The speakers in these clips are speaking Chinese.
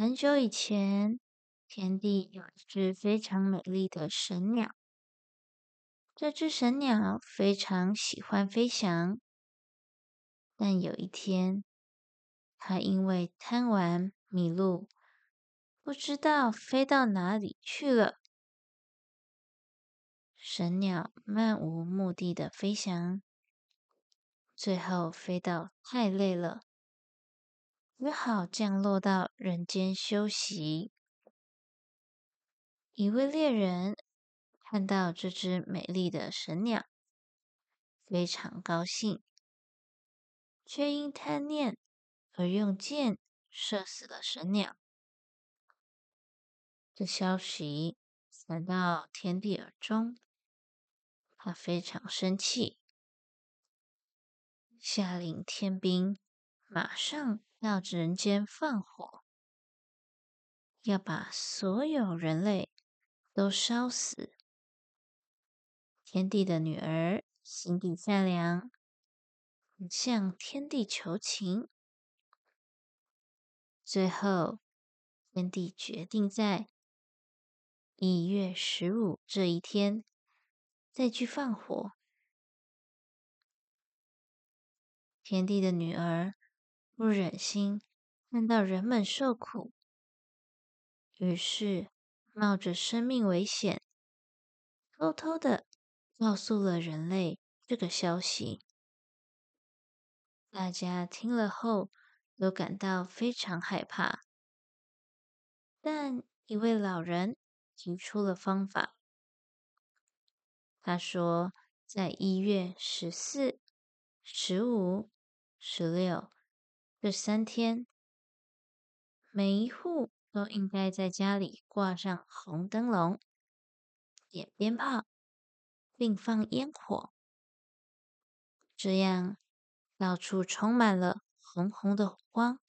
很久以前，天地有一只非常美丽的神鸟。这只神鸟非常喜欢飞翔，但有一天，它因为贪玩迷路，不知道飞到哪里去了。神鸟漫无目的的飞翔，最后飞到太累了。只好降落到人间休息。一位猎人看到这只美丽的神鸟，非常高兴，却因贪念而用箭射死了神鸟。这消息传到天帝耳中，他非常生气，下令天兵马上。到人间放火，要把所有人类都烧死。天帝的女儿心地善良，向天帝求情。最后，天帝决定在一月十五这一天再去放火。天帝的女儿。不忍心看到人们受苦，于是冒着生命危险，偷偷的告诉了人类这个消息。大家听了后都感到非常害怕，但一位老人提出了方法。他说，在一月十四、十五、十六。这三天，每一户都应该在家里挂上红灯笼、点鞭炮，并放烟火，这样到处充满了红红的火光，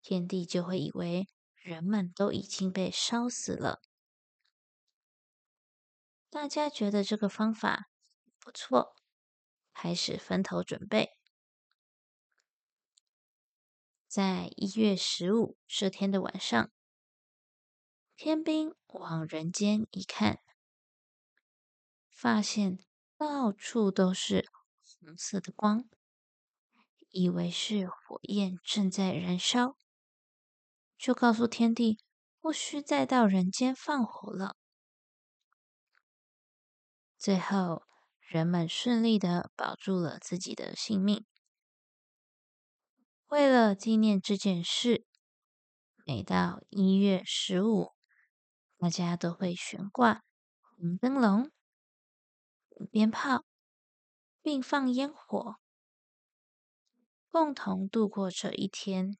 天地就会以为人们都已经被烧死了。大家觉得这个方法不错，开始分头准备。在一月十五这天的晚上，天兵往人间一看，发现到处都是红色的光，以为是火焰正在燃烧，就告诉天帝不需再到人间放火了。最后，人们顺利的保住了自己的性命。为了纪念这件事，每到一月十五，大家都会悬挂红灯笼、鞭炮，并放烟火，共同度过这一天。